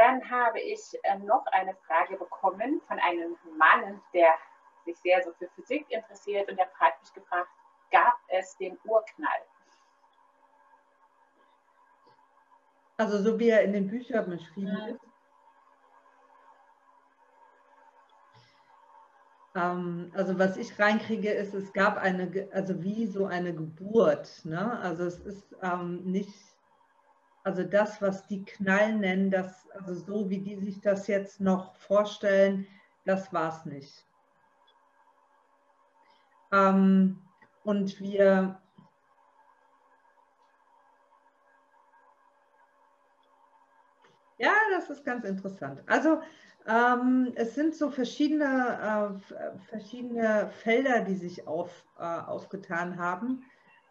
Dann habe ich äh, noch eine Frage bekommen von einem Mann, der sich sehr so für Physik interessiert und der hat mich gefragt, gab es den Urknall? Also so wie er in den Büchern beschrieben mhm. ist. Ähm, also was ich reinkriege, ist, es gab eine, also wie so eine Geburt. Ne? Also es ist ähm, nicht, also das, was die Knall nennen, das, also so wie die sich das jetzt noch vorstellen, das war es nicht. Ähm, und wir Ja, das ist ganz interessant. Also ähm, es sind so verschiedene, äh, verschiedene Felder, die sich auf, äh, aufgetan haben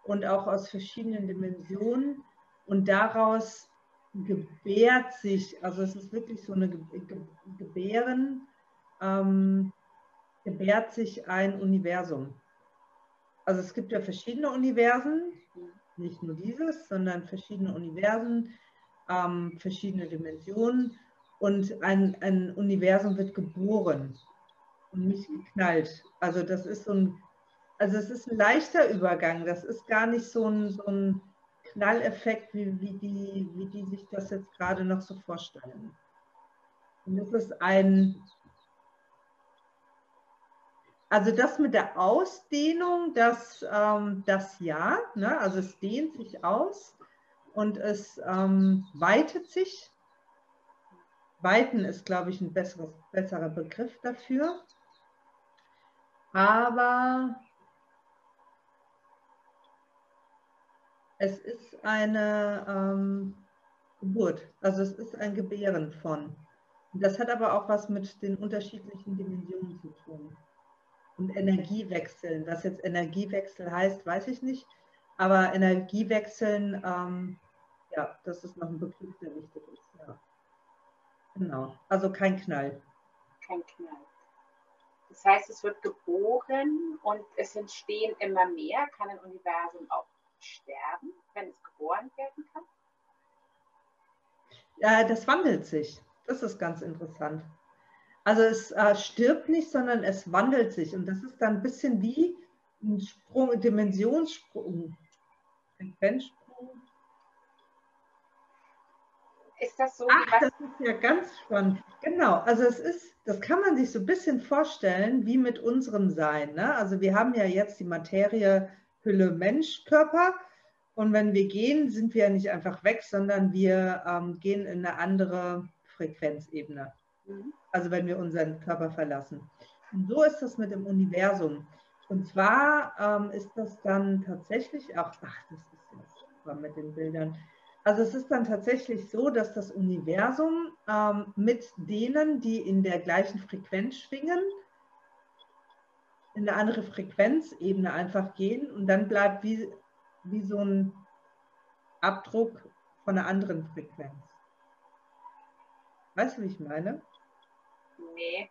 und auch aus verschiedenen Dimensionen. Und daraus gebärt sich, also es ist wirklich so eine Ge Ge Gebären, ähm, gebärt sich ein Universum. Also es gibt ja verschiedene Universen, nicht nur dieses, sondern verschiedene Universen ähm, verschiedene Dimensionen und ein, ein Universum wird geboren und nicht geknallt. Also das ist so ein, also es ist ein leichter Übergang. Das ist gar nicht so ein, so ein Knalleffekt, wie, wie, die, wie die sich das jetzt gerade noch so vorstellen. Und das ist ein, also das mit der Ausdehnung, das, ähm, das ja, ne? also es dehnt sich aus und es ähm, weitet sich. Weiten ist, glaube ich, ein besseres, besserer Begriff dafür. Aber es ist eine ähm, Geburt, also es ist ein Gebären von. Das hat aber auch was mit den unterschiedlichen Dimensionen zu tun. Und Energiewechseln. Was jetzt Energiewechsel heißt, weiß ich nicht. Aber Energiewechseln, ähm, ja, das ist noch ein Begriff, der wichtig ist. Ja. Genau, also kein Knall. Kein Knall. Das heißt, es wird geboren und es entstehen immer mehr. Kann ein Universum auch sterben, wenn es geboren werden kann? Ja, das wandelt sich. Das ist ganz interessant. Also es äh, stirbt nicht, sondern es wandelt sich. Und das ist dann ein bisschen wie ein Sprung, Dimensionssprung, Frequenzsprung. Ist das so? Ach, das ist ja ganz spannend. Genau, also es ist, das kann man sich so ein bisschen vorstellen wie mit unserem Sein. Ne? Also wir haben ja jetzt die Materie Hülle Mensch Körper und wenn wir gehen, sind wir ja nicht einfach weg, sondern wir ähm, gehen in eine andere Frequenzebene. Mhm. Also wenn wir unseren Körper verlassen. Und so ist das mit dem Universum. Und zwar ähm, ist das dann tatsächlich auch, ach, das ist jetzt super mit den Bildern. Also es ist dann tatsächlich so, dass das Universum ähm, mit denen, die in der gleichen Frequenz schwingen, in eine andere Frequenzebene einfach gehen und dann bleibt wie, wie so ein Abdruck von einer anderen Frequenz. Weißt du, wie ich meine? Nee.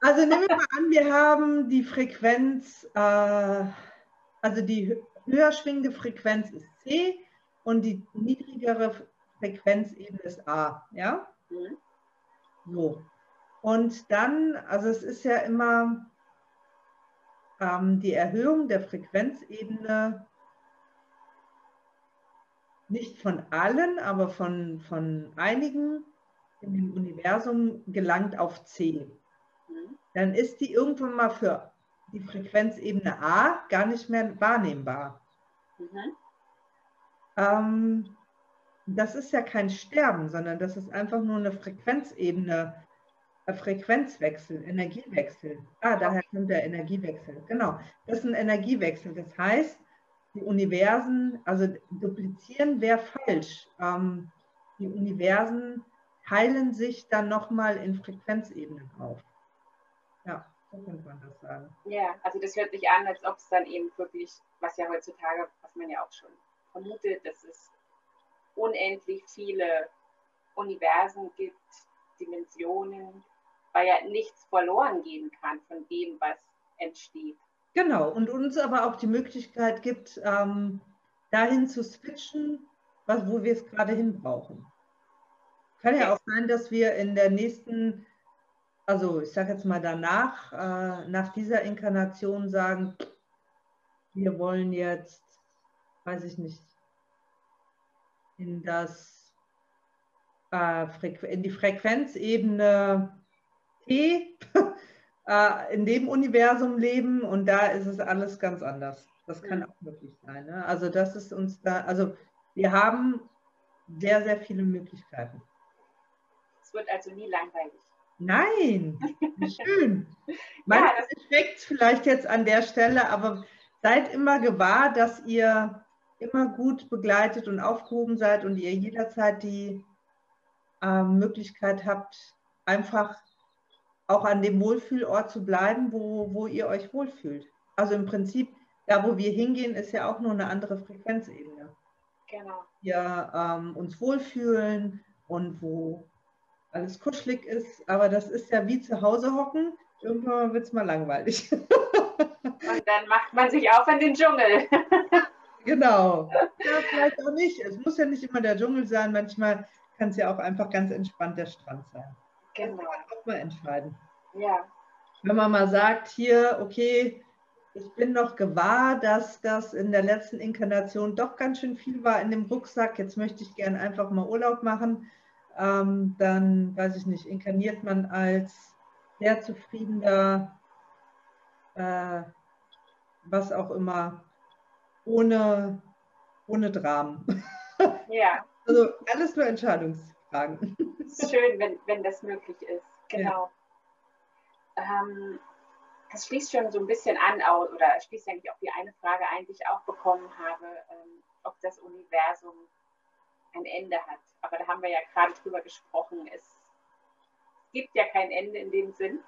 Also nehmen wir mal an, wir haben die Frequenz, äh, also die höher schwingende Frequenz ist C und die niedrigere Frequenzebene ist A. Ja? Mhm. So. Und dann, also es ist ja immer die Erhöhung der Frequenzebene nicht von allen, aber von, von einigen in dem Universum gelangt auf C. Mhm. Dann ist die irgendwann mal für die Frequenzebene A gar nicht mehr wahrnehmbar. Mhm. Ähm, das ist ja kein Sterben, sondern das ist einfach nur eine Frequenzebene, Frequenzwechsel, Energiewechsel. Ah, daher kommt der Energiewechsel. Genau, das ist ein Energiewechsel. Das heißt, die Universen, also duplizieren wäre falsch. Ähm, die Universen teilen sich dann nochmal in Frequenzebenen auf. Ja, so könnte man das sagen. Ja, also das hört sich an, als ob es dann eben wirklich, was ja heutzutage, was man ja auch schon vermutet, dass es unendlich viele Universen gibt, Dimensionen, weil ja nichts verloren gehen kann von dem, was entsteht. Genau, und uns aber auch die Möglichkeit gibt, ähm, dahin zu switchen, was, wo wir es gerade hin brauchen. Kann ja auch sein, dass wir in der nächsten, also ich sage jetzt mal danach, äh, nach dieser Inkarnation sagen, wir wollen jetzt, weiß ich nicht, in das äh, in die Frequenzebene T äh, in dem Universum leben und da ist es alles ganz anders. Das kann auch möglich sein. Ne? Also das ist uns da, also wir haben sehr, sehr viele Möglichkeiten. Es wird also nie langweilig. Nein, schön. Man ja, erschreckt vielleicht jetzt an der Stelle, aber seid immer gewahr, dass ihr immer gut begleitet und aufgehoben seid und ihr jederzeit die äh, Möglichkeit habt, einfach auch an dem Wohlfühlort zu bleiben, wo, wo ihr euch wohlfühlt. Also im Prinzip, da wo wir hingehen, ist ja auch nur eine andere Frequenzebene. Genau. Wir ähm, uns wohlfühlen und wo alles kuschelig ist, aber das ist ja wie zu Hause hocken. Irgendwann wird es mal langweilig. Und dann macht man sich auf in den Dschungel. Genau. Ja, vielleicht auch nicht. Es muss ja nicht immer der Dschungel sein. Manchmal kann es ja auch einfach ganz entspannt der Strand sein. Genau. Das kann man auch mal entscheiden. Ja. Wenn man mal sagt, hier, okay, ich bin noch gewahr, dass das in der letzten Inkarnation doch ganz schön viel war in dem Rucksack. Jetzt möchte ich gerne einfach mal Urlaub machen. Ähm, dann, weiß ich nicht, inkarniert man als sehr zufriedener, äh, was auch immer, ohne, ohne Dramen. Ja. Also alles nur Entscheidungsfragen. Schön, wenn, wenn das möglich ist. Genau. Ja. Ähm, das schließt schon so ein bisschen an, oder schließt eigentlich auch die eine Frage eigentlich auch bekommen habe, ähm, ob das Universum ein Ende hat. Aber da haben wir ja gerade drüber gesprochen. Es gibt ja kein Ende in dem Sinn.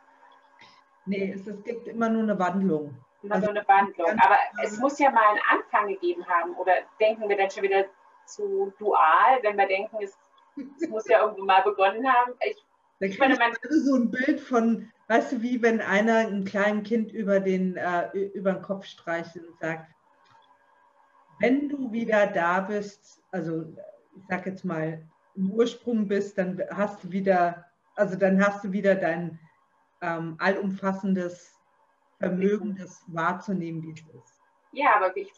Nee, es, es gibt immer nur eine Wandlung. Immer also, nur eine Wandlung. Aber es muss ja mal einen Anfang gegeben haben. Oder denken wir dann schon wieder zu dual, wenn wir denken, es, es muss ja irgendwo mal begonnen haben? Ich, ich meine, man so ein Bild von, weißt du, wie wenn einer ein kleines Kind über den, äh, über den Kopf streicht und sagt, wenn du wieder da bist, also ich sag jetzt mal, im Ursprung bist, dann hast du wieder, also dann hast du wieder dein ähm, allumfassendes Vermögen, das wahrzunehmen, wie es ist. Ja, aber ich